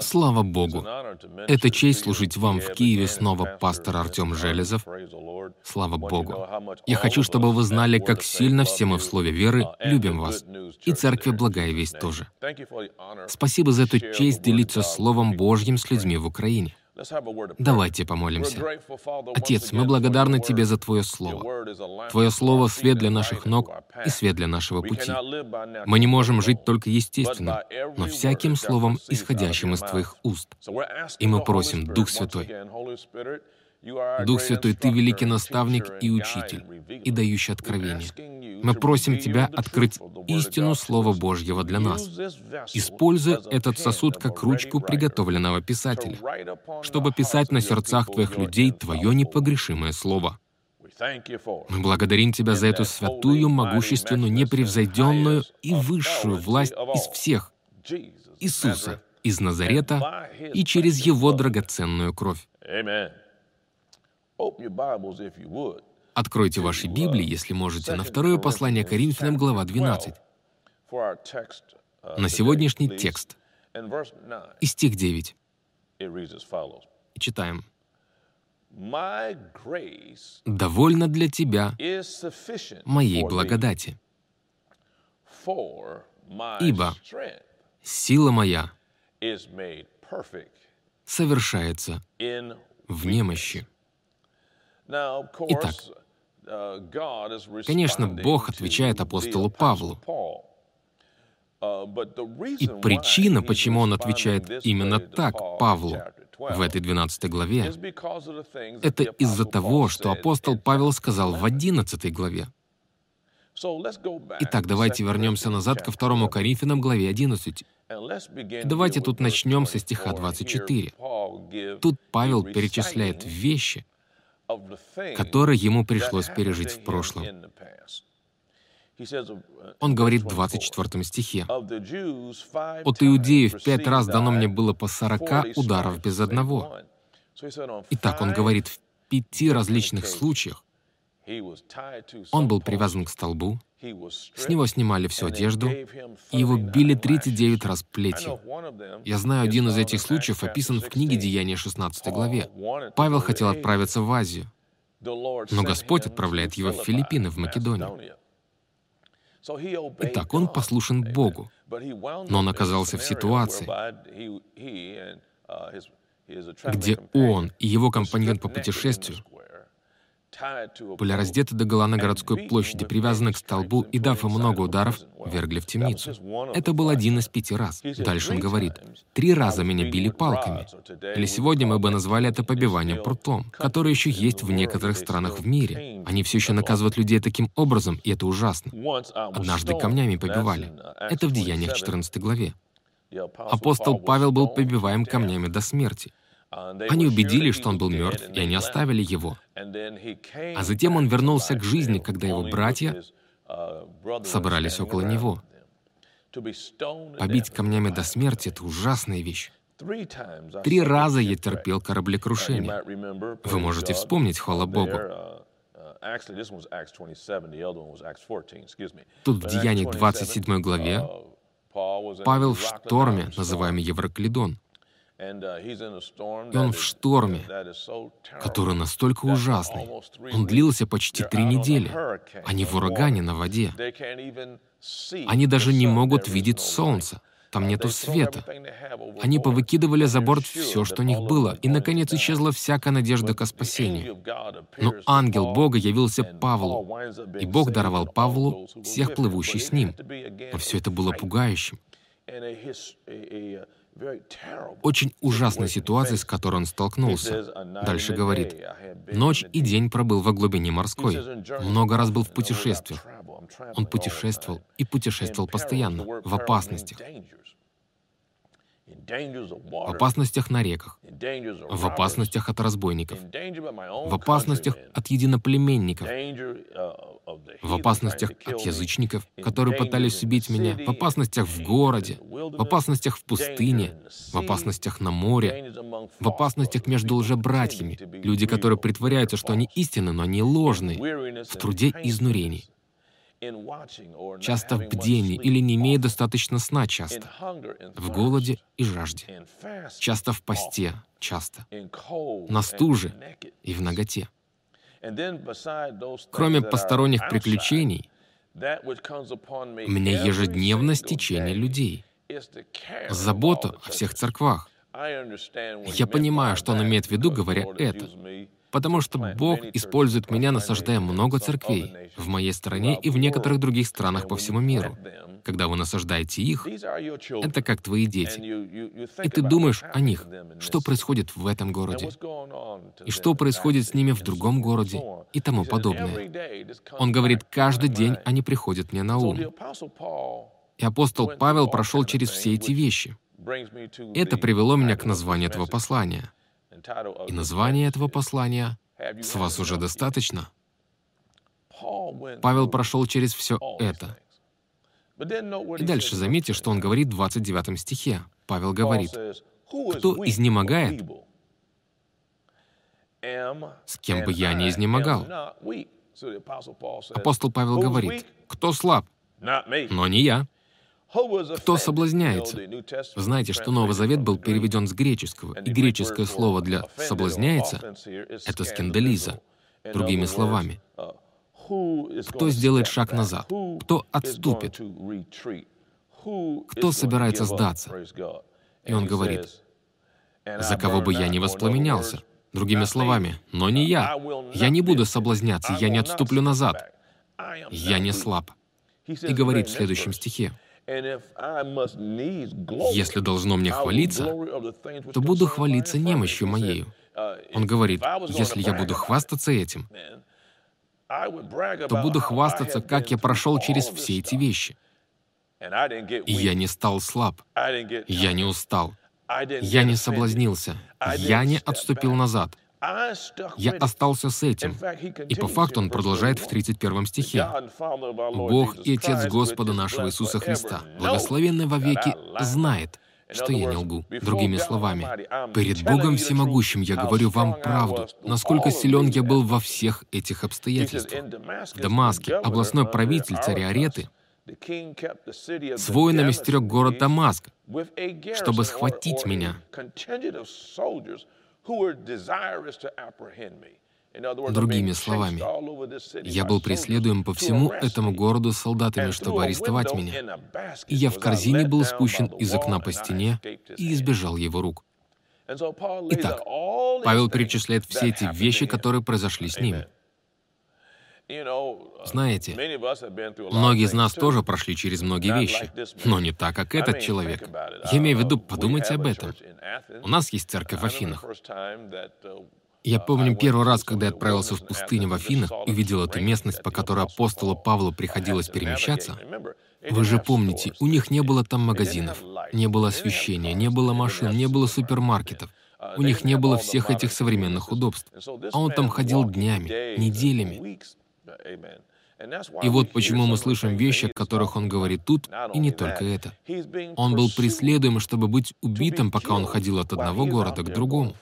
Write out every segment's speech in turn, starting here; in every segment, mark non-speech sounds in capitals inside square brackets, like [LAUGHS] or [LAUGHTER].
Слава Богу! Это честь служить вам в Киеве снова, пастор Артем Железов. Слава Богу! Я хочу, чтобы вы знали, как сильно все мы в слове веры любим вас. И церкви Благая Весть тоже. Спасибо за эту честь делиться Словом Божьим с людьми в Украине. Давайте помолимся. Отец, мы благодарны Тебе за Твое Слово. Твое Слово — свет для наших ног и свет для нашего пути. Мы не можем жить только естественно, но всяким словом, исходящим из Твоих уст. И мы просим, Дух Святой, Дух Святой, Ты великий наставник и учитель, и дающий откровение. Мы просим Тебя открыть истину Слова Божьего для нас. Используй этот сосуд как ручку приготовленного писателя, чтобы писать на сердцах Твоих людей Твое непогрешимое Слово. Мы благодарим Тебя за эту святую, могущественную, непревзойденную и высшую власть из всех, Иисуса, из Назарета и через Его драгоценную кровь. Откройте ваши Библии, если можете, на второе послание Коринфянам, глава 12. На сегодняшний текст. И стих 9. Читаем. «Довольно для тебя моей благодати, ибо сила моя совершается в немощи». Итак, конечно, Бог отвечает апостолу Павлу. И причина, почему он отвечает именно так Павлу в этой 12 главе, это из-за того, что апостол Павел сказал в 11 главе. Итак, давайте вернемся назад ко 2 Коринфянам, главе 11. Давайте тут начнем со стиха 24. Тут Павел перечисляет вещи, которые ему пришлось пережить в прошлом. Он говорит в 24 стихе, «От иудеев пять раз дано мне было по сорока ударов без одного». Итак, он говорит, в пяти различных случаях он был привязан к столбу, с него снимали всю одежду, и его били 39 раз плетью. Я знаю, один из этих случаев описан в книге «Деяния» 16 главе. Павел хотел отправиться в Азию, но Господь отправляет его в Филиппины, в Македонию. Итак, он послушен Богу, но он оказался в ситуации, где он и его компаньон по путешествию были раздеты до гола на городской площади, привязаны к столбу и, дав им много ударов, вергли в темницу. Это был один из пяти раз. Дальше он говорит, «Три раза меня били палками». Или сегодня мы бы назвали это побиванием прутом, которое еще есть в некоторых странах в мире. Они все еще наказывают людей таким образом, и это ужасно. Однажды камнями побивали. Это в Деяниях 14 главе. Апостол Павел был побиваем камнями до смерти. Они убедили, что он был мертв, и они оставили его. А затем он вернулся к жизни, когда его братья собрались около него. Побить камнями до смерти — это ужасная вещь. Три раза я терпел кораблекрушение. Вы можете вспомнить, хвала Богу. Тут в Деяниях 27 главе Павел в шторме, называемый Евроклидон. И он в шторме, который настолько ужасный. Он длился почти три недели. Они в урагане на воде. Они даже не могут видеть солнце. Там нету света. Они повыкидывали за борт все, что у них было, и, наконец, исчезла всякая надежда к спасению. Но ангел Бога явился Павлу, и Бог даровал Павлу всех плывущих с ним. Но все это было пугающим. Очень ужасной ситуации, с которой он столкнулся. Дальше говорит, «Ночь и день пробыл во глубине морской. Много раз был в путешествиях. Он путешествовал и путешествовал постоянно, в опасностях в опасностях на реках, в опасностях от разбойников, в опасностях от единоплеменников, в опасностях от язычников, которые пытались убить меня, в опасностях в городе, в опасностях в пустыне, в опасностях на море, в опасностях между лжебратьями, люди, которые притворяются, что они истинны, но они ложные, в труде и изнурении. Часто в бдении или не имея достаточно сна часто, в голоде и жажде, часто в посте часто, на стуже и в ноготе. Кроме посторонних приключений, у меня ежедневно стечение людей, забота о всех церквах. Я понимаю, что он имеет в виду, говоря это, потому что Бог использует меня, насаждая много церквей в моей стране и в некоторых других странах по всему миру. Когда вы насаждаете их, это как твои дети. И ты думаешь о них, что происходит в этом городе, и что происходит с ними в другом городе, и тому подобное. Он говорит, каждый день они приходят мне на ум. И апостол Павел прошел через все эти вещи. Это привело меня к названию этого послания. И название этого послания «С вас уже достаточно». Павел прошел через все это. И дальше заметьте, что он говорит в 29 стихе. Павел говорит, «Кто изнемогает, с кем бы я не изнемогал». Апостол Павел говорит, «Кто слаб, но не я». Кто соблазняется? Знаете, что Новый Завет был переведен с греческого, и греческое слово для «соблазняется» — это скандализа. Другими словами, кто сделает шаг назад? Кто отступит? Кто собирается сдаться? И он говорит, «За кого бы я не воспламенялся». Другими словами, «Но не я. Я не буду соблазняться, я не отступлю назад. Я не слаб». И говорит в следующем стихе, «Если должно мне хвалиться, то буду хвалиться немощью моею». Он говорит, «Если я буду хвастаться этим, то буду хвастаться, как я прошел через все эти вещи. И я не стал слаб, я не устал, я не соблазнился, я не отступил назад. Я остался с этим. И по факту он продолжает в 31 стихе. «Бог и Отец Господа нашего Иисуса Христа, благословенный вовеки, знает, что я не лгу. Другими словами, перед Богом Всемогущим я говорю вам правду, насколько силен я был во всех этих обстоятельствах. В Дамаске областной правитель царя Ареты с воинами стерег город Дамаск, чтобы схватить меня. Другими словами, я был преследуем по всему этому городу солдатами, чтобы арестовать меня, и я в корзине был спущен из окна по стене и избежал его рук. Итак, Павел перечисляет все эти вещи, которые произошли с ним. Знаете, многие из нас тоже прошли через многие вещи, но не так, как этот человек. Я имею в виду, подумайте об этом. У нас есть церковь в Афинах. Я помню первый раз, когда я отправился в пустыню в Афинах и видел эту местность, по которой апостолу Павлу приходилось перемещаться. Вы же помните, у них не было там магазинов, не было освещения, не было машин, не было супермаркетов. У них не было всех этих современных удобств. А он там ходил днями, неделями. И вот почему мы слышим вещи, о которых он говорит тут, и не только это. Он был преследуем, чтобы быть убитым, пока он ходил от одного города к другому.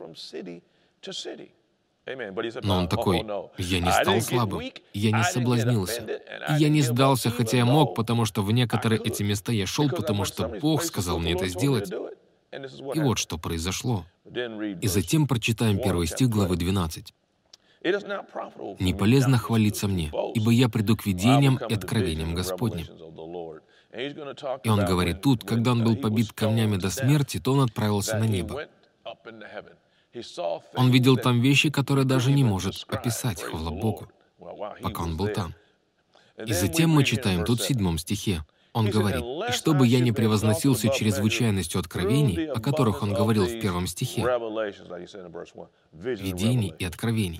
Но он такой, я не стал слабым, я не соблазнился, и я не сдался, хотя я мог, потому что в некоторые эти места я шел, потому что Бог сказал мне это сделать. И вот что произошло. И затем прочитаем первый стих главы 12. «Не полезно хвалиться мне, ибо я приду к видениям и откровениям Господним». И он говорит тут, когда он был побит камнями до смерти, то он отправился на небо. Он видел там вещи, которые даже не может описать, хвала Богу, пока он был там. И затем мы читаем тут в седьмом стихе. Он говорит, «И чтобы я не превозносился чрезвычайностью откровений, о которых он говорил в первом стихе, видений и откровений,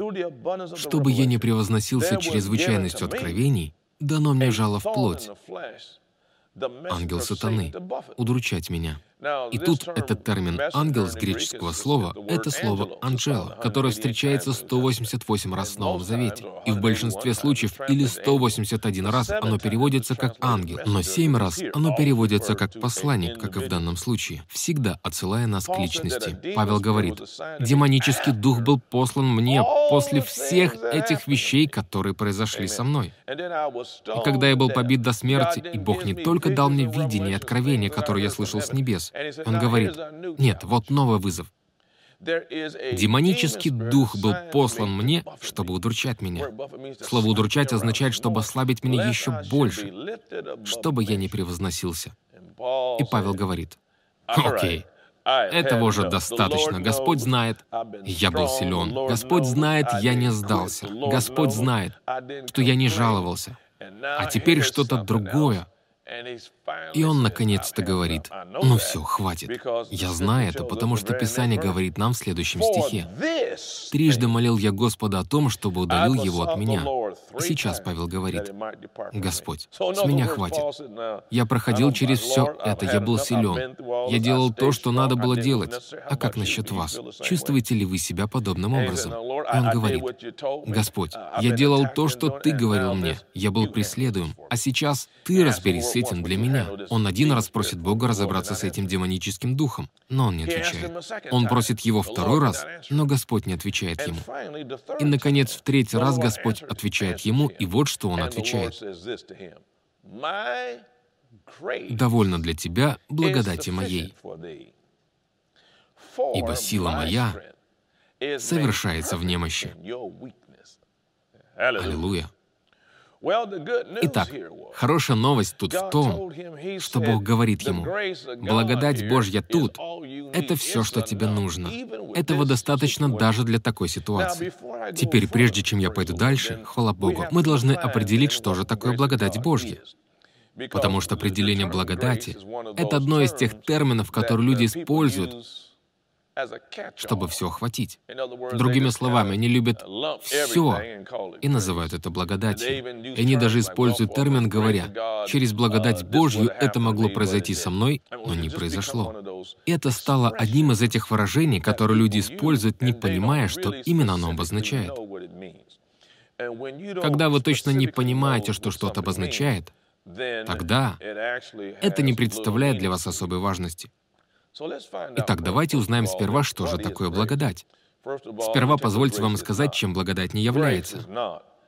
чтобы я не превозносился чрезвычайностью откровений, дано мне жало в плоть, ангел сатаны, удручать меня». И тут этот термин «ангел» с греческого слова — это слово «анджела», которое встречается 188 раз в Новом Завете. И в большинстве случаев или 181 раз оно переводится как «ангел», но 7 раз оно переводится как «посланник», как и в данном случае, всегда отсылая нас к личности. Павел говорит, «Демонический дух был послан мне после всех этих вещей, которые произошли со мной. И когда я был побит до смерти, и Бог не только дал мне видение и откровение, которое я слышал с небес, Он говорит, нет, вот новый вызов. Демонический дух был послан мне, чтобы удручать меня. Слово «удручать» означает, чтобы ослабить меня еще больше, чтобы я не превозносился. И Павел говорит, «Окей, этого уже достаточно. Господь знает, я был силен. Господь знает, я не сдался. Господь знает, что я не жаловался. А теперь что-то другое. И он наконец-то говорит, ну все, хватит. Я знаю это, потому что Писание говорит нам в следующем стихе. «Трижды молил я Господа о том, чтобы удалил его от меня». Сейчас Павел говорит, «Господь, с меня хватит. Я проходил через все это, я был силен. Я делал то, что надо было делать. А как насчет вас? Чувствуете ли вы себя подобным образом?» И он говорит, «Господь, я делал то, что Ты говорил мне. Я был преследуем. А сейчас Ты разберись с этим для меня». Он один раз просит Бога разобраться с этим демоническим духом, но он не отвечает. Он просит его второй раз, но Господь не отвечает ему. И, наконец, в третий раз Господь отвечает ему, и вот что он отвечает. «Довольно для тебя благодати моей, ибо сила моя совершается в немощи». Аллилуйя. Итак, хорошая новость тут в том, что Бог говорит ему, «Благодать Божья тут — это все, что тебе нужно. Этого достаточно даже для такой ситуации». Теперь, прежде чем я пойду дальше, хвала Богу, мы должны определить, что же такое благодать Божья. Потому что определение благодати — это одно из тех терминов, которые люди используют, чтобы все охватить. Другими словами, они любят все и называют это благодатью. И они даже используют термин, говоря, «Через благодать Божью это могло произойти со мной, но не произошло». И это стало одним из этих выражений, которые люди используют, не понимая, что именно оно обозначает. Когда вы точно не понимаете, что что-то обозначает, тогда это не представляет для вас особой важности. Итак, давайте узнаем сперва, что же такое благодать. Сперва позвольте вам сказать, чем благодать не является.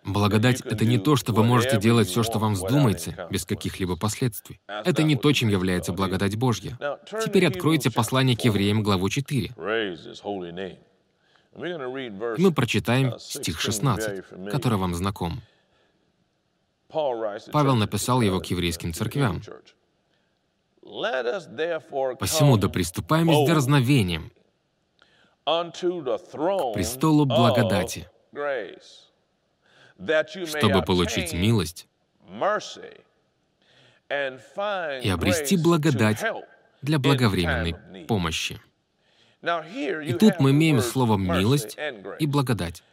Благодать — это не то, что вы можете делать все, что вам вздумается, без каких-либо последствий. Это не то, чем является благодать Божья. Теперь откройте послание к евреям, главу 4. Мы прочитаем стих 16, который вам знаком. Павел написал его к еврейским церквям. Посему да приступаем с дерзновением к престолу благодати, чтобы получить милость и обрести благодать для благовременной помощи. И тут мы имеем слово «милость» и «благодать».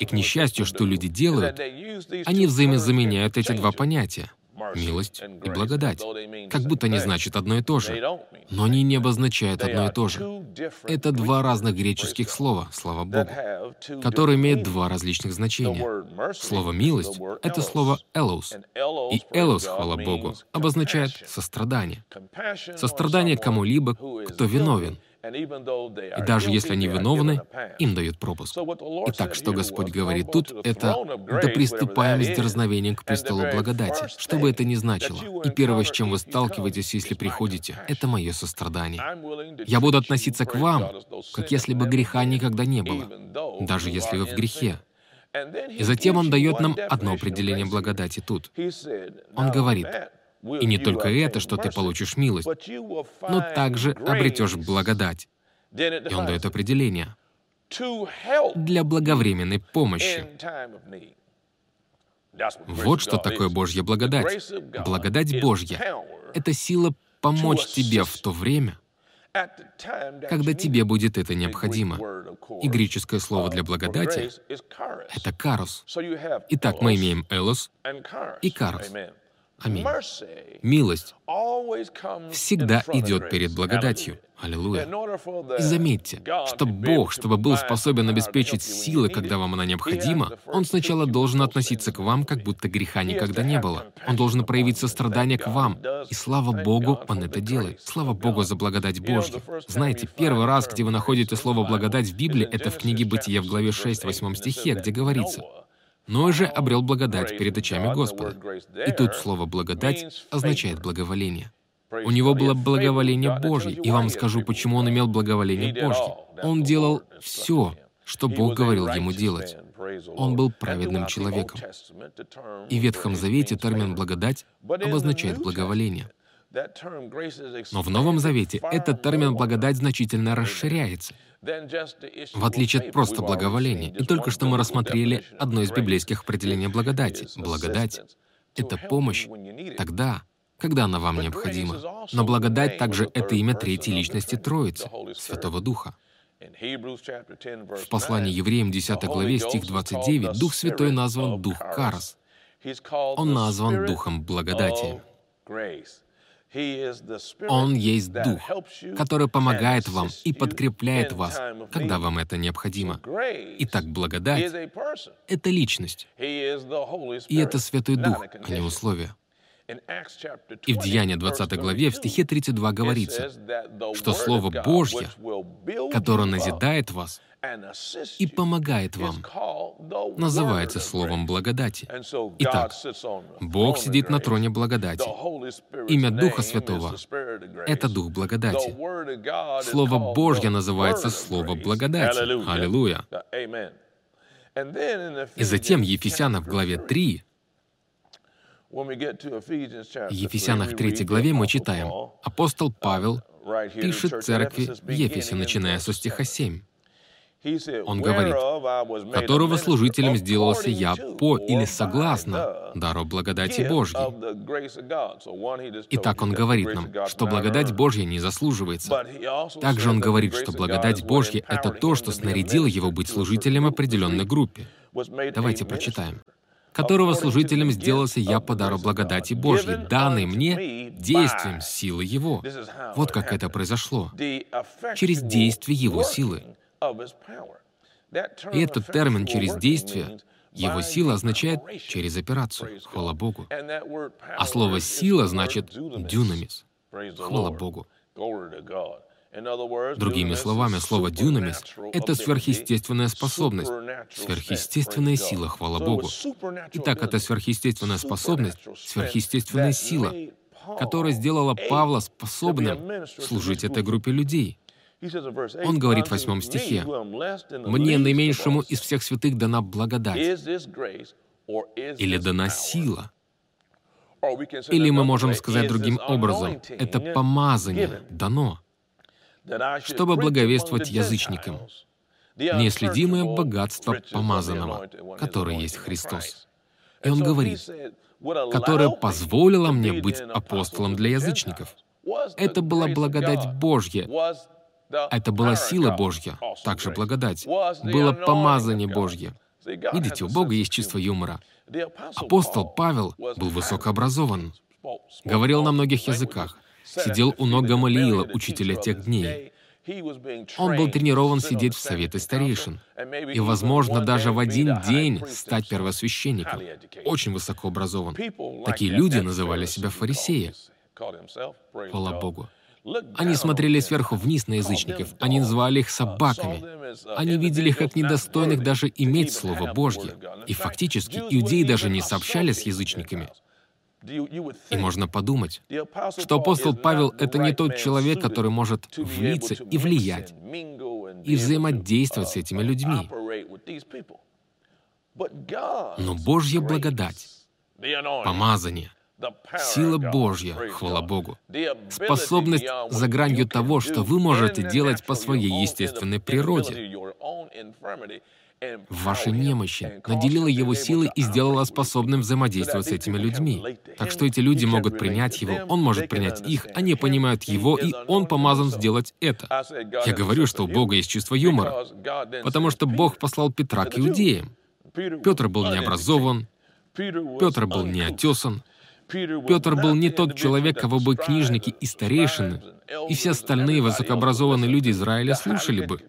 И к несчастью, что люди делают, они взаимозаменяют эти два понятия милость и благодать, как будто они значат одно и то же, но они не обозначают одно и то же. Это два разных греческих слова, слава Богу, которые имеют два различных значения. Слово «милость» — это слово «элос», и «элос», хвала Богу, обозначает сострадание. Сострадание кому-либо, кто виновен, и даже если они виновны, им дают пропуск. Итак, что Господь говорит тут, это «да приступаем с дерзновением к престолу благодати», что бы это ни значило. И первое, с чем вы сталкиваетесь, если приходите, это мое сострадание. Я буду относиться к вам, как если бы греха никогда не было, даже если вы в грехе. И затем Он дает нам одно определение благодати тут. Он говорит, и не только это, что ты получишь милость, но также обретешь благодать. И он дает определение. Для благовременной помощи. Вот что такое Божья благодать. Благодать Божья — это сила помочь тебе в то время, когда тебе будет это необходимо. И греческое слово для благодати — это «карос». Итак, мы имеем «элос» и «карос». Аминь. Милость всегда идет перед благодатью. Аллилуйя. И заметьте, что Бог, чтобы был способен обеспечить силы, когда вам она необходима, Он сначала должен относиться к вам, как будто греха никогда не было. Он должен проявить сострадание к вам. И слава Богу, Он это делает. Слава Богу за благодать Божью. Знаете, первый раз, где вы находите слово «благодать» в Библии, это в книге Бытия в главе 6, 8 стихе, где говорится, Ной же обрел благодать перед очами Господа. И тут слово «благодать» означает благоволение. У него было благоволение Божье, и вам скажу, почему он имел благоволение Божье. Он делал все, что Бог говорил ему делать. Он был праведным человеком. И в Ветхом Завете термин «благодать» обозначает благоволение. Но в Новом Завете этот термин «благодать» значительно расширяется — в отличие от просто благоволения. И только что мы рассмотрели одно из библейских определений благодати. Благодать — это помощь тогда, когда она вам необходима. Но благодать также — это имя третьей личности Троицы, Святого Духа. В послании евреям 10 главе, стих 29, Дух Святой назван Дух Карос. Он назван Духом благодати. Он есть Дух, который помогает вам и подкрепляет вас, когда вам это необходимо. Итак, благодать — это личность. И это Святой Дух, а не условия. И в Деянии 20 главе, в стихе 32 говорится, что Слово Божье, которое назидает вас, и помогает вам, называется словом благодати. Итак, Бог сидит на троне благодати. Имя Духа Святого — это Дух благодати. Слово Божье называется Слово благодати. Аллилуйя. И затем Ефесянам в главе 3, в Ефесянах 3 главе мы читаем, апостол Павел пишет церкви в Ефесе, начиная со стиха 7. Он говорит, «которого служителем сделался я по или согласно дару благодати Божьей». Итак, он говорит нам, что благодать Божья не заслуживается. Также он говорит, что благодать Божья — это то, что снарядило его быть служителем определенной группе. Давайте прочитаем которого служителем сделался я по дару благодати Божьей, данной мне действием силы Его. Вот как это произошло. Через действие Его силы. И этот термин «через действие» Его сила означает «через операцию». Хвала Богу. А слово «сила» значит «дюнамис». Хвала Богу. Другими словами, слово «дюнамис» — это сверхъестественная способность, сверхъестественная сила, хвала Богу. Итак, это сверхъестественная способность, сверхъестественная сила, которая сделала Павла способным служить этой группе людей. Он говорит в восьмом стихе, «Мне, наименьшему из всех святых, дана благодать» или дана сила. Или мы можем сказать другим образом, это помазание дано, чтобы благовествовать язычникам неследимое богатство помазанного, которое есть Христос. И он говорит, которое позволило мне быть апостолом для язычников. Это была благодать Божья, это была сила Божья, также благодать. Было помазание Божье. Видите, у Бога есть чувство юмора. Апостол Павел был высокообразован, говорил на многих языках, сидел у ног Гамалиила, учителя тех дней. Он был тренирован сидеть в совете старейшин и, возможно, даже в один день стать первосвященником. Очень высоко образован. Такие люди называли себя фарисеи. Хвала Богу. Они смотрели сверху вниз на язычников, они называли их собаками. Они видели их как недостойных даже иметь Слово Божье. И фактически иудеи даже не сообщали с язычниками. И можно подумать, что апостол Павел — это не тот человек, который может влиться и влиять, и взаимодействовать с этими людьми. Но Божья благодать, помазание, Сила Божья, хвала Богу. Способность за гранью того, что вы можете делать по своей естественной природе. В вашей немощи наделила его силой и сделала способным взаимодействовать с этими людьми. Так что эти люди могут принять его, он может принять их, они понимают его, и он помазан сделать это. Я говорю, что у Бога есть чувство юмора, потому что Бог послал Петра к иудеям. Петр был необразован, Петр был неотесан, Петр был не тот человек, кого бы книжники и старейшины, и все остальные высокообразованные люди Израиля слушали бы.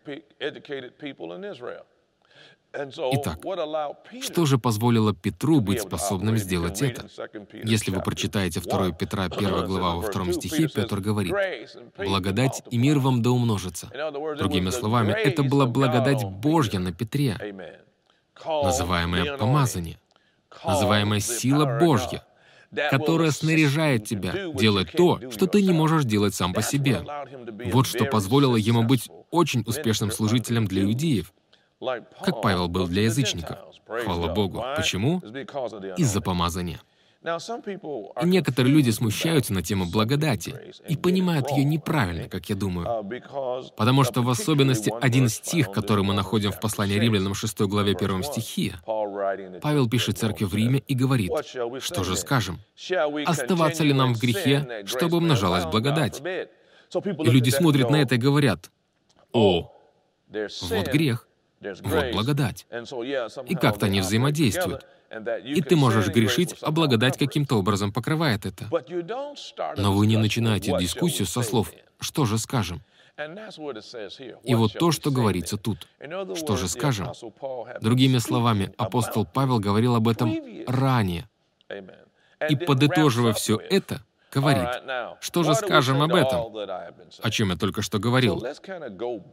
Итак, что же позволило Петру быть способным сделать это? Если вы прочитаете 2 Петра 1 [CLEARS THROAT] глава во втором стихе, Петр говорит, «Благодать и мир вам да умножится». Другими словами, это была благодать Божья на Петре, называемое помазание, называемая сила Божья, которая снаряжает тебя делать то, что ты не можешь делать сам по себе. Вот что позволило ему быть очень успешным служителем для иудеев, как Павел был для язычников. Хвала Богу. Почему? Из-за помазания. Некоторые люди смущаются на тему благодати и понимают ее неправильно, как я думаю. Потому что в особенности один стих, который мы находим в послании римлянам 6 главе 1 стихе, Павел пишет церкви в Риме и говорит, что же скажем? Оставаться ли нам в грехе, чтобы умножалась благодать? И люди смотрят на это и говорят, о, вот грех, вот благодать. И как-то они взаимодействуют. И ты можешь грешить, а благодать каким-то образом покрывает это. Но вы не начинаете дискуссию со слов «что же скажем?». И вот то, что говорится тут. Что же скажем? Другими словами, апостол Павел говорил об этом ранее. И подытоживая все это, говорит, что же скажем об этом, о чем я только что говорил.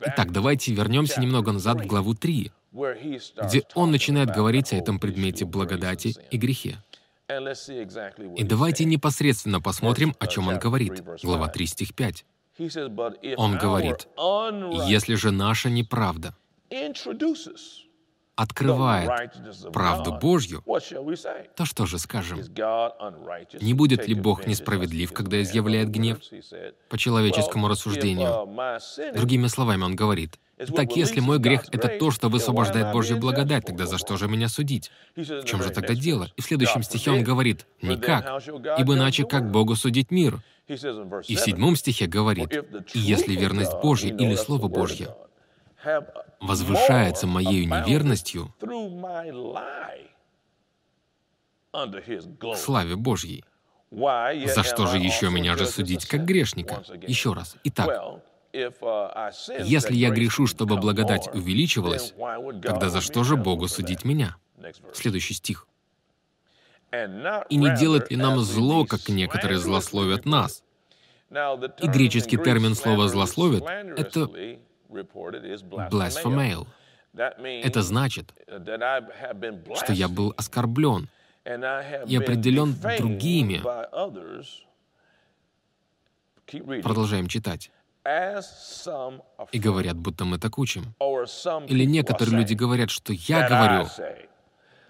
Итак, давайте вернемся немного назад в главу 3, где он начинает говорить о этом предмете благодати и грехе. И давайте непосредственно посмотрим, о чем он говорит. Глава 3, стих 5. Он говорит, «Если же наша неправда открывает правду Божью, то что же скажем? Не будет ли Бог несправедлив, когда изъявляет гнев? По человеческому рассуждению. Другими словами, он говорит, «Так если мой грех — это то, что высвобождает Божью благодать, тогда за что же меня судить? В чем же тогда дело?» И в следующем стихе он говорит, «Никак, ибо иначе как Богу судить мир?» И в седьмом стихе говорит, «И если верность Божья или Слово Божье возвышается моей неверностью к славе Божьей. За что же еще меня же судить как грешника? Еще раз. Итак, если я грешу, чтобы благодать увеличивалась, тогда за что же Богу судить меня? Следующий стих. «И не делать ли нам зло, как некоторые злословят нас?» И греческий термин слова «злословят» — это blasphemeo. Это значит, что я был оскорблен и определен другими. Продолжаем читать. И говорят, будто мы так учим. Или некоторые люди говорят, что я говорю,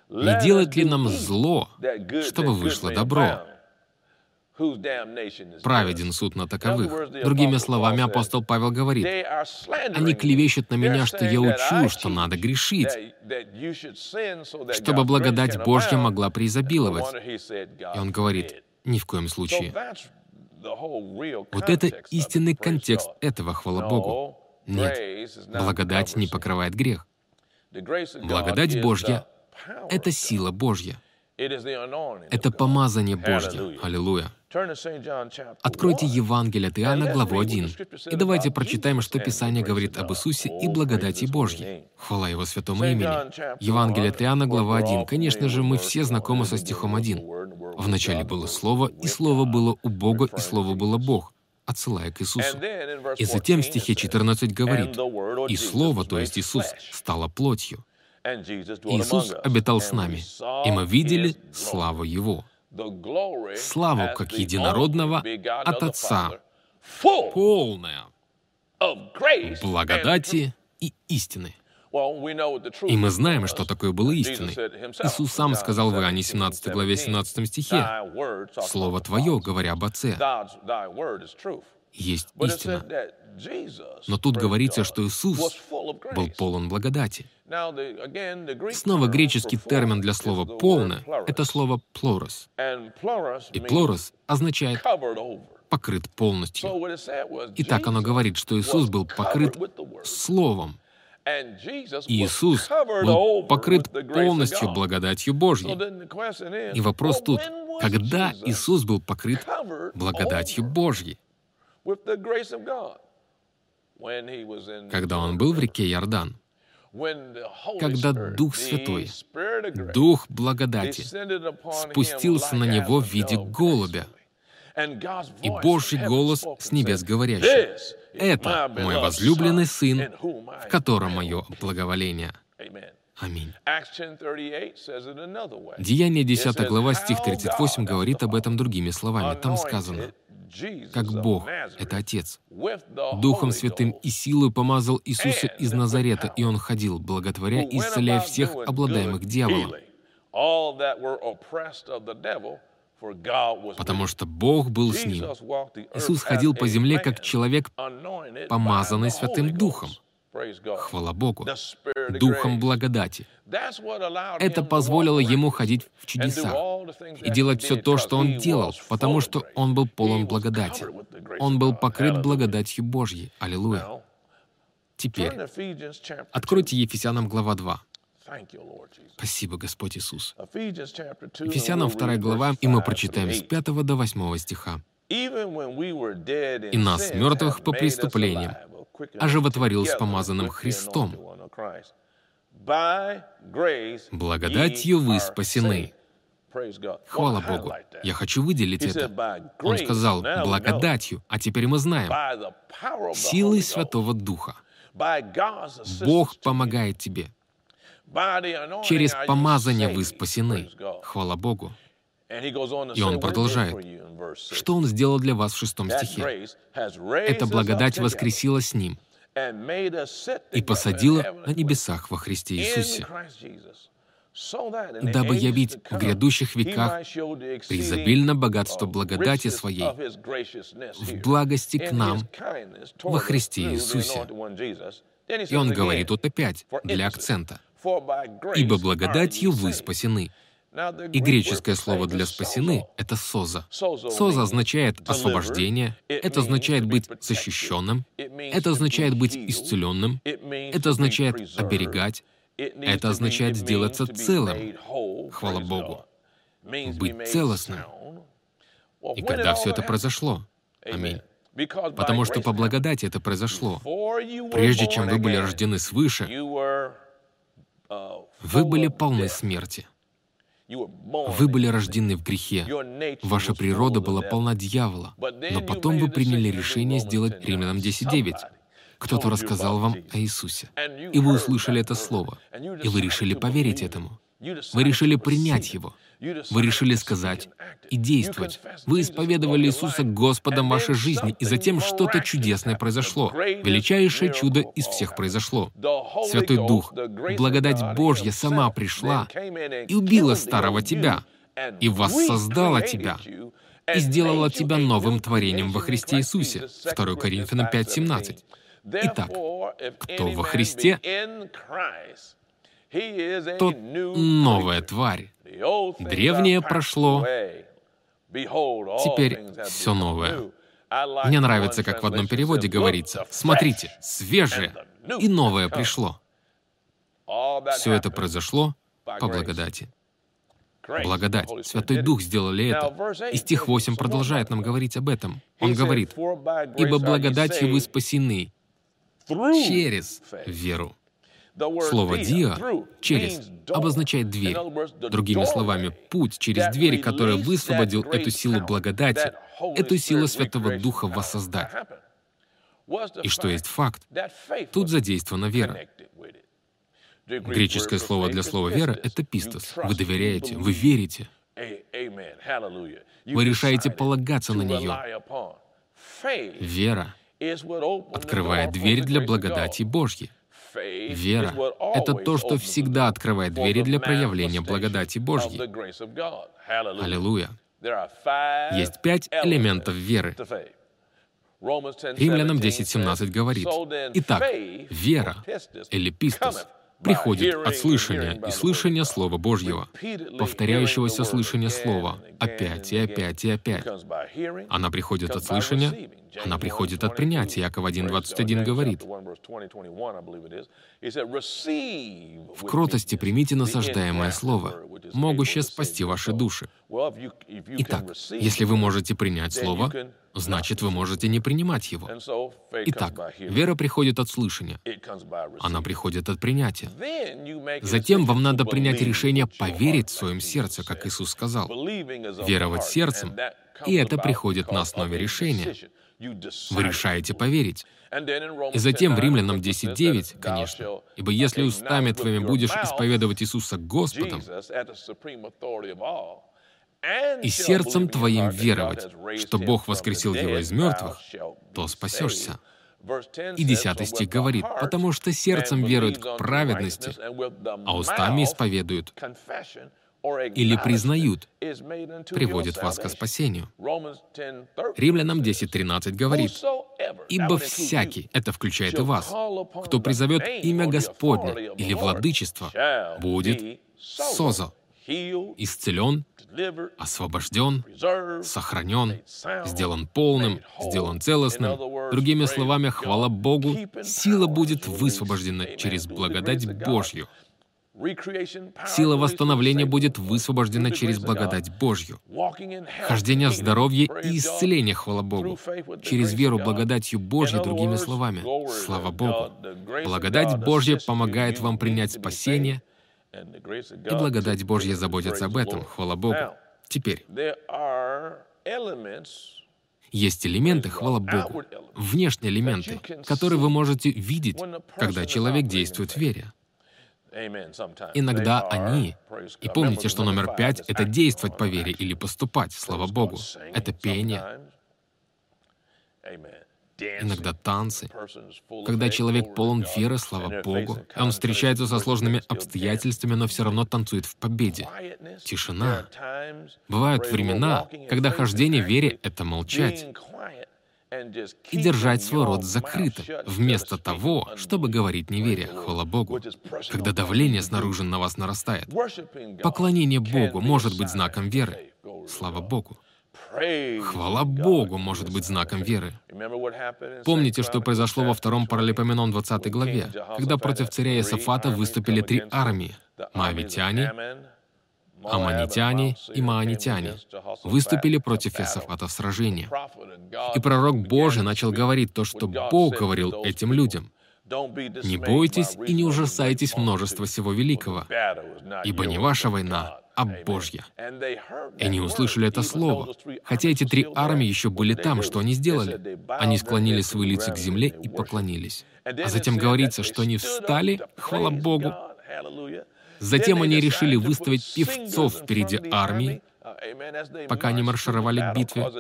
не делать ли нам зло, чтобы вышло добро? Праведен суд на таковых. Другими словами, апостол Павел говорит, «Они клевещут на меня, что я учу, что надо грешить, чтобы благодать Божья могла преизобиловать». И он говорит, «Ни в коем случае». Вот это истинный контекст этого, хвала Богу. Нет, благодать не покрывает грех. Благодать Божья — это сила Божья. Это помазание Божье. Аллилуйя. Откройте Евангелие от Иоанна, главу 1, и давайте прочитаем, что Писание говорит об Иисусе и благодати Божьей. Хвала Его святому имени. Евангелие от Иоанна, глава 1. Конечно же, мы все знакомы со стихом 1. «Вначале было Слово, и Слово было у Бога, и Слово было Бог» отсылая к Иисусу. И затем в стихе 14 говорит, «И Слово, то есть Иисус, стало плотью». Иисус обитал с нами, и мы видели славу Его славу как единородного от Отца, полная благодати и истины. И мы знаем, что такое было истиной. Иисус сам сказал в Иоанне 17 главе 17 стихе, «Слово Твое, говоря об Отце, есть истина». Но тут говорится, что Иисус был полон благодати. Снова греческий термин для слова «полное» — это слово «плорос». И «плорос» означает «покрыт полностью». Итак, оно говорит, что Иисус был покрыт Словом. И Иисус был покрыт полностью благодатью Божьей. И вопрос тут, когда Иисус был покрыт благодатью Божьей. Когда Он был в реке Иордан, когда Дух Святой, Дух благодати, спустился на Него в виде голубя, и Божий голос с небес говорящий, «Это мой возлюбленный Сын, в котором мое благоволение». Аминь. Деяние 10 глава, стих 38 говорит об этом другими словами. Там сказано, как Бог — это Отец. Духом Святым и силой помазал Иисуса из Назарета, и Он ходил, благотворя и исцеляя всех обладаемых дьяволом. Потому что Бог был с ним. Иисус ходил по земле как человек, помазанный Святым Духом. Хвала Богу, Духом благодати. Это позволило ему ходить в чудесах и делать все то, что он делал, потому что он был полон благодати. Он был покрыт благодатью Божьей. Аллилуйя. Теперь откройте Ефесянам глава 2. Спасибо, Господь Иисус. Ефесянам 2 глава, и мы прочитаем с 5 до 8 стиха. «И нас, мертвых по преступлениям, оживотворил с помазанным Христом. Благодатью вы спасены. Хвала Богу. Я хочу выделить это. Он сказал благодатью, а теперь мы знаем. Силой Святого Духа. Бог помогает тебе. Через помазание вы спасены. Хвала Богу. И он продолжает. Что он сделал для вас в шестом стихе? Эта благодать воскресила с ним и посадила на небесах во Христе Иисусе, дабы явить в грядущих веках преизобильно богатство благодати Своей в благости к нам во Христе Иисусе. И он говорит тут опять, для акцента, «Ибо благодатью вы спасены». И греческое слово для «спасены» — это «соза». «Соза» означает освобождение, это означает быть защищенным, это означает быть исцеленным, это означает оберегать, это означает сделаться целым. Хвала Богу. Быть целостным. И когда все это произошло? Аминь. Потому что по благодати это произошло. Прежде чем вы были рождены свыше, вы были полны смерти. Вы были рождены в грехе. Ваша природа была полна дьявола. Но потом вы приняли решение сделать Римлянам 10.9. Кто-то рассказал вам о Иисусе. И вы услышали это слово. И вы решили поверить этому. Вы решили принять Его. Вы решили сказать и действовать. Вы исповедовали Иисуса Господом вашей жизни, и затем что-то чудесное произошло. Величайшее чудо из всех произошло. Святой Дух, благодать Божья сама пришла и убила старого тебя, и воссоздала тебя, и сделала тебя новым творением во Христе Иисусе. 2 Коринфянам 5.17. Итак, кто во Христе, тот новая тварь. Древнее прошло, теперь все новое. Мне нравится, как в одном переводе говорится, «Смотрите, свежее и новое пришло». Все это произошло по благодати. Благодать. Святой Дух сделали это. И стих 8 продолжает нам говорить об этом. Он говорит, «Ибо благодатью вы спасены через веру». Слово «диа» — «через» обозначает дверь. Другими словами, путь через дверь, который высвободил эту силу благодати, эту силу Святого Духа воссоздать. И что есть факт? Тут задействована вера. Греческое слово для слова «вера» — это «пистос». Вы доверяете, вы верите. Вы решаете полагаться на нее. Вера открывает дверь для благодати Божьей. Вера — это то, что всегда открывает двери для проявления благодати Божьей. Аллилуйя. Есть пять элементов веры. Римлянам 10.17 говорит, «Итак, вера, или пистос, приходит от слышания и слышания Слова Божьего, повторяющегося слышания Слова, опять и опять и опять. Она приходит от слышания, она приходит от принятия. Яков 1.21 говорит, «В кротости примите насаждаемое Слово, могущее спасти ваши души». Итак, если вы можете принять Слово, значит, вы можете не принимать его. Итак, вера приходит от слышания. Она приходит от принятия. Затем вам надо принять решение поверить в своем сердце, как Иисус сказал. Веровать сердцем, и это приходит на основе решения. Вы решаете поверить. И затем в Римлянам 10.9, конечно, «Ибо если устами твоими будешь исповедовать Иисуса Господом, и сердцем твоим веровать, что Бог воскресил его из мертвых, то спасешься. И десятый стих говорит, «Потому что сердцем веруют к праведности, а устами исповедуют или признают, приводит вас к спасению». Римлянам 10.13 говорит, «Ибо всякий, это включает и вас, кто призовет имя Господне или владычество, будет созо, исцелен, освобожден, сохранен, сделан полным, сделан целостным. Другими словами, хвала Богу, сила будет высвобождена через благодать Божью. Сила восстановления будет высвобождена через благодать Божью. Хождение в здоровье и исцеление, хвала Богу, через веру благодатью Божьей, другими словами. Слава Богу. Благодать Божья помогает вам принять спасение — и благодать Божья заботится об этом, хвала Богу. Теперь, есть элементы, хвала Богу, внешние элементы, которые вы можете видеть, когда человек действует в вере. Иногда они, и помните, что номер пять — это действовать по вере или поступать, слава Богу. Это пение иногда танцы. Когда человек полон веры, слава Богу, он встречается со сложными обстоятельствами, но все равно танцует в победе. Тишина. Бывают времена, когда хождение вере — это молчать и держать свой рот закрытым, вместо того, чтобы говорить неверие, хвала Богу, когда давление снаружи на вас нарастает. Поклонение Богу может быть знаком веры, слава Богу. Хвала Богу может быть знаком веры. Помните, что произошло во втором Паралипоменон 20 главе, когда против царя Иосафата выступили три армии — Моавитяне, Аманитяне и Маанитяне выступили против Иосафата в сражении. И пророк Божий начал говорить то, что Бог говорил этим людям. «Не бойтесь и не ужасайтесь множества всего великого, ибо не ваша война, а Божья. И они услышали это слово. Хотя эти три армии еще были там, что они сделали? Они склонили свои лица к земле и поклонились. А затем говорится, что они встали, хвала Богу. Затем они решили выставить певцов впереди армии, пока они маршировали к битве,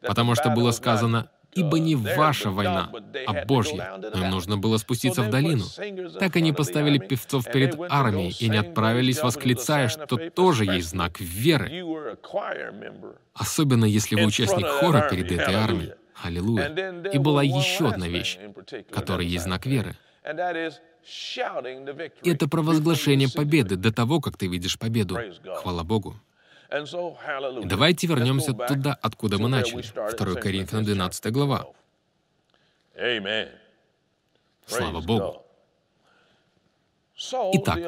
потому что было сказано ибо не ваша война, а Божья. Им нужно было спуститься в долину. Так они поставили певцов перед армией и не отправились, восклицая, что тоже есть знак веры. Особенно, если вы участник хора перед этой армией. Аллилуйя. И была еще одна вещь, которая есть знак веры. Это провозглашение победы до того, как ты видишь победу. Хвала Богу. Давайте вернемся туда, откуда мы начали. 2 Коринфянам 12 глава. Слава Богу. Итак,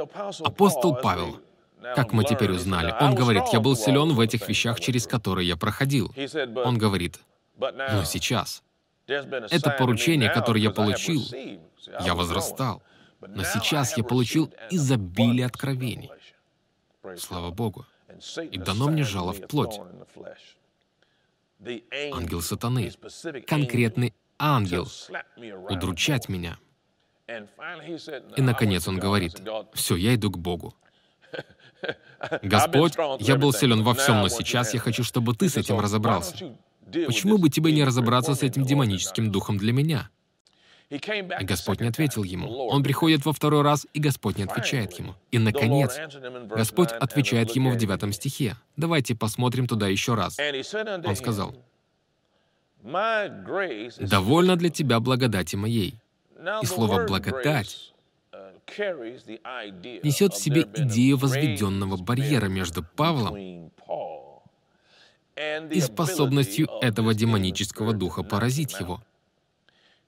апостол Павел, как мы теперь узнали, он говорит, «Я был силен в этих вещах, через которые я проходил». Он говорит, «Но сейчас, это поручение, которое я получил, я возрастал, но сейчас я получил изобилие откровений». Слава Богу и дано мне жало в плоть. Ангел сатаны, конкретный ангел, удручать меня. И, наконец, он говорит, «Все, я иду к Богу». [LAUGHS] «Господь, я был силен во всем, но сейчас я хочу, чтобы ты с этим разобрался. Почему бы тебе не разобраться с этим демоническим духом для меня?» И Господь не ответил ему. Он приходит во второй раз, и Господь не отвечает ему. И, наконец, Господь отвечает ему в девятом стихе. Давайте посмотрим туда еще раз. Он сказал, «Довольно для тебя благодати моей». И слово «благодать» несет в себе идею возведенного барьера между Павлом и способностью этого демонического духа поразить его.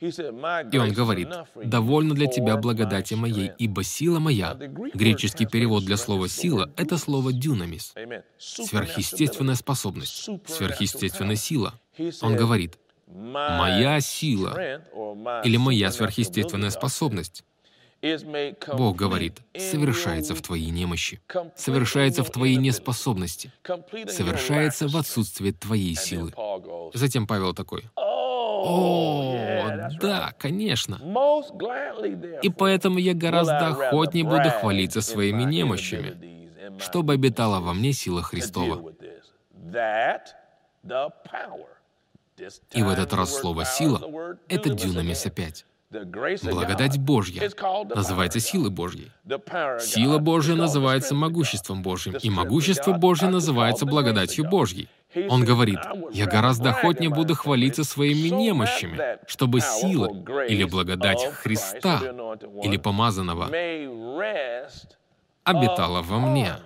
И он говорит, «Довольно для тебя благодати моей, ибо сила моя». Греческий перевод для слова «сила» — это слово «дюнамис» — сверхъестественная способность, сверхъестественная сила. Он говорит, «Моя сила» или «моя сверхъестественная способность». Бог говорит, совершается в твоей немощи, совершается в твоей неспособности, совершается в отсутствии твоей силы. Затем Павел такой, о, да, конечно. И поэтому я гораздо охотнее буду хвалиться своими немощами, чтобы обитала во мне сила Христова. И в этот раз слово «сила» — это дюнамис опять. Благодать Божья называется силой Божьей. Сила Божья называется могуществом Божьим, и могущество Божье называется благодатью Божьей. Он говорит, «Я гораздо охотнее буду хвалиться своими немощами, чтобы сила или благодать Христа или помазанного обитала во мне».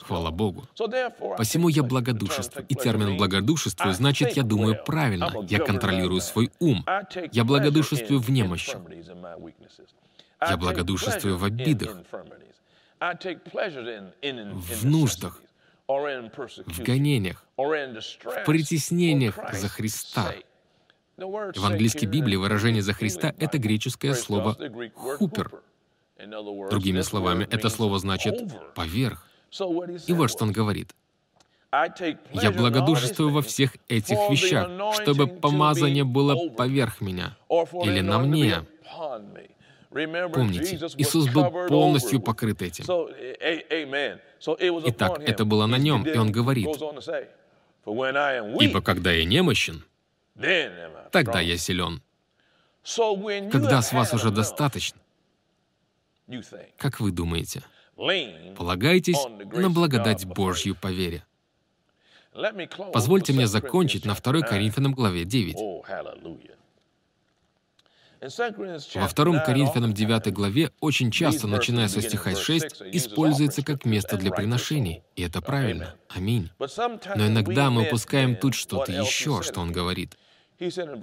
Хвала Богу. Посему я благодушествую. И термин «благодушествую» значит, я думаю правильно, я контролирую свой ум. Я благодушествую в немощи. Я благодушествую в обидах, в нуждах, в гонениях, в притеснениях за Христа. В английской Библии выражение «за Христа» — это греческое слово «хупер». Другими словами, это слово значит «поверх». И вот что он говорит. «Я благодушествую во всех этих вещах, чтобы помазание было поверх меня или на мне». Помните, Иисус был полностью покрыт этим. Итак, это было на нем, и он говорит, «Ибо когда я немощен, тогда я силен». Когда с вас уже достаточно, как вы думаете, полагайтесь на благодать Божью по вере. Позвольте мне закончить на 2 Коринфянам главе 9. Во втором Коринфянам 9 главе очень часто, начиная со стиха 6, используется как место для приношений, и это правильно. Аминь. Но иногда мы упускаем тут что-то еще, что он говорит.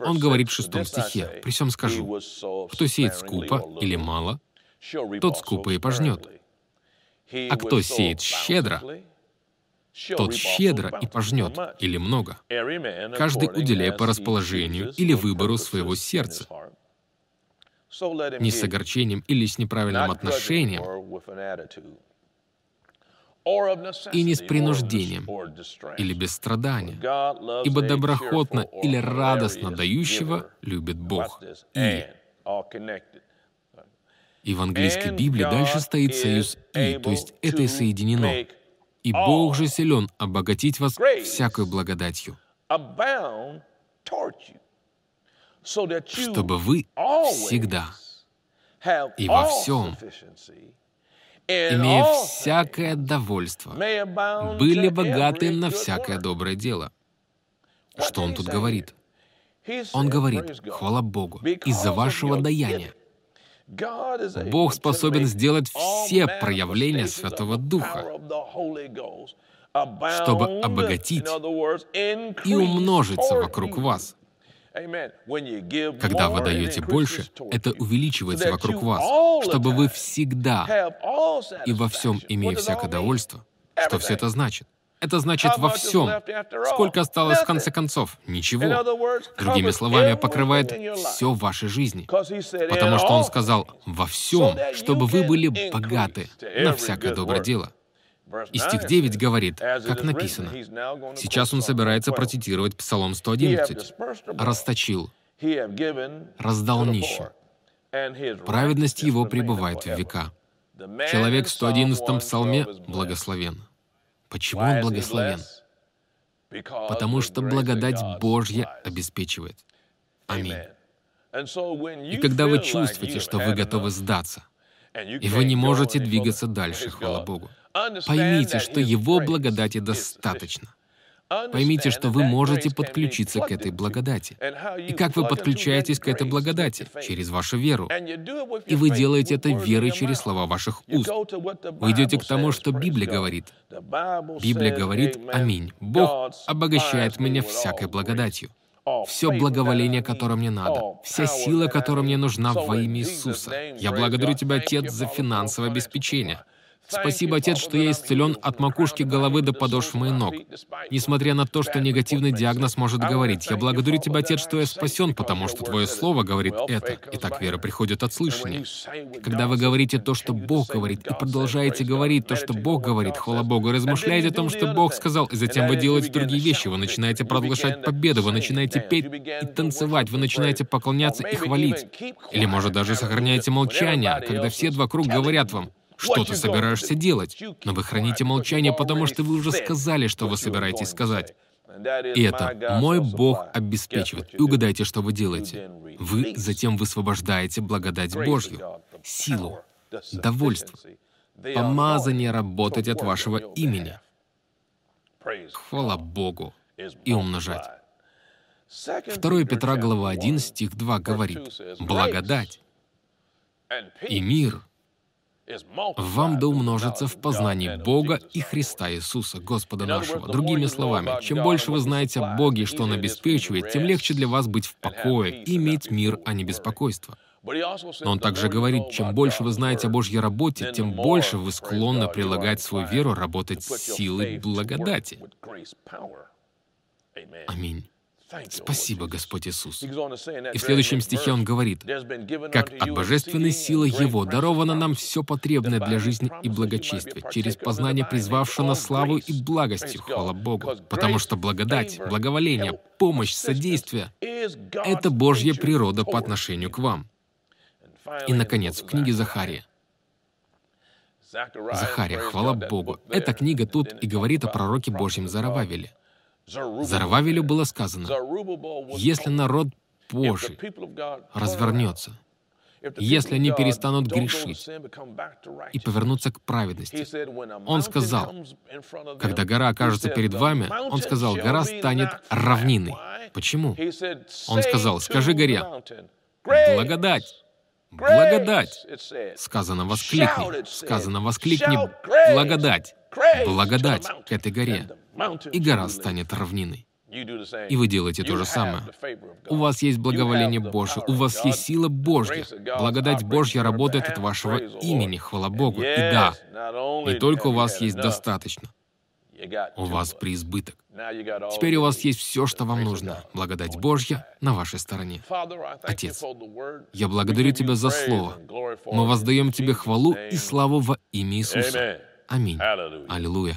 Он говорит в шестом стихе, «При всем скажу, кто сеет скупо или мало, тот скупо и пожнет. А кто сеет щедро, тот щедро и пожнет, или много, каждый уделяя по расположению или выбору своего сердца, не с огорчением или с неправильным отношением, и не с принуждением или без страдания, ибо доброхотно или радостно дающего любит Бог. И и в английской Библии дальше стоит союз «и», то есть это и соединено. «И Бог же силен обогатить вас всякой благодатью» чтобы вы всегда и во всем, имея всякое довольство, были богаты на всякое доброе дело. Что он тут говорит? Он говорит, хвала Богу, из-за вашего даяния. Бог способен сделать все проявления Святого Духа, чтобы обогатить и умножиться вокруг вас. Когда вы даете больше, это увеличивается вокруг вас, чтобы вы всегда и во всем, имея всякое довольство, что все это значит? Это значит во всем. Сколько осталось в конце концов? Ничего. Другими словами, покрывает все в вашей жизни. Потому что Он сказал «во всем», чтобы вы были богаты на всякое доброе дело. И стих 9 говорит, как написано. Сейчас он собирается процитировать Псалом 111. «Расточил, раздал нищим. Праведность его пребывает в века». Человек в 111 Псалме благословен. Почему он благословен? Потому что благодать Божья обеспечивает. Аминь. И когда вы чувствуете, что вы готовы сдаться, и вы не можете двигаться дальше, хвала Богу, Поймите, что Его благодати достаточно. Поймите, что вы можете подключиться к этой благодати. И как вы подключаетесь к этой благодати? Через вашу веру. И вы делаете это верой через слова ваших уст. Вы идете к тому, что Библия говорит. Библия говорит «Аминь». Бог обогащает меня всякой благодатью. все благоволение, которое мне надо, вся сила, которая мне нужна во имя Иисуса. Я благодарю Тебя, Отец, за финансовое обеспечение. Спасибо, Отец, что я исцелен от макушки головы до подошв моих ног. Несмотря на то, что негативный диагноз может говорить, я благодарю Тебя, Отец, что я спасен, потому что Твое Слово говорит это. Итак, вера приходит от слышания. Когда вы говорите то, что Бог говорит, и продолжаете говорить то, что Бог говорит, хвала Богу, размышляете о том, что Бог сказал, и затем вы делаете другие вещи, вы начинаете провозглашать победу, вы начинаете петь и танцевать, вы начинаете поклоняться и хвалить. Или, может, даже сохраняете молчание, когда все вокруг говорят вам, что ты собираешься делать, но вы храните молчание, потому что вы уже сказали, что вы собираетесь сказать. И это «мой Бог обеспечивает». И угадайте, что вы делаете. Вы затем высвобождаете благодать Божью, силу, довольство, помазание работать от вашего имени. Хвала Богу и умножать. 2 Петра, глава 1, стих 2 говорит, «Благодать и мир вам да умножится в познании Бога и Христа Иисуса, Господа нашего. Другими словами, чем больше вы знаете о Боге, что Он обеспечивает, тем легче для вас быть в покое и иметь мир, а не беспокойство. Но он также говорит, чем больше вы знаете о Божьей работе, тем больше вы склонны прилагать свою веру работать с силой благодати. Аминь. Спасибо, Господь Иисус. И в следующем стихе он говорит, «Как от божественной силы Его даровано нам все потребное для жизни и благочестия, через познание призвавшего на славу и благостью, хвала Богу, потому что благодать, благоволение, помощь, содействие — это Божья природа по отношению к вам». И, наконец, в книге Захария. Захария, хвала Богу. Эта книга тут и говорит о пророке Божьем Зарававеле — Зарававелю было сказано, если народ Божий развернется, если они перестанут грешить и повернутся к праведности. Он сказал, когда гора окажется перед вами, он сказал, гора станет равниной. Почему? Он сказал, скажи горе, благодать, благодать. Сказано, воскликни, сказано, воскликни, благодать, благодать этой горе и гора станет равниной. И вы делаете то же самое. У вас есть благоволение Божье, у вас есть сила Божья. Благодать Божья работает от вашего имени, хвала Богу. И да, не только у вас есть достаточно, у вас преизбыток. Теперь у вас есть все, что вам нужно. Благодать Божья на вашей стороне. Отец, я благодарю Тебя за Слово. Мы воздаем Тебе хвалу и славу во имя Иисуса. Аминь. Аллилуйя.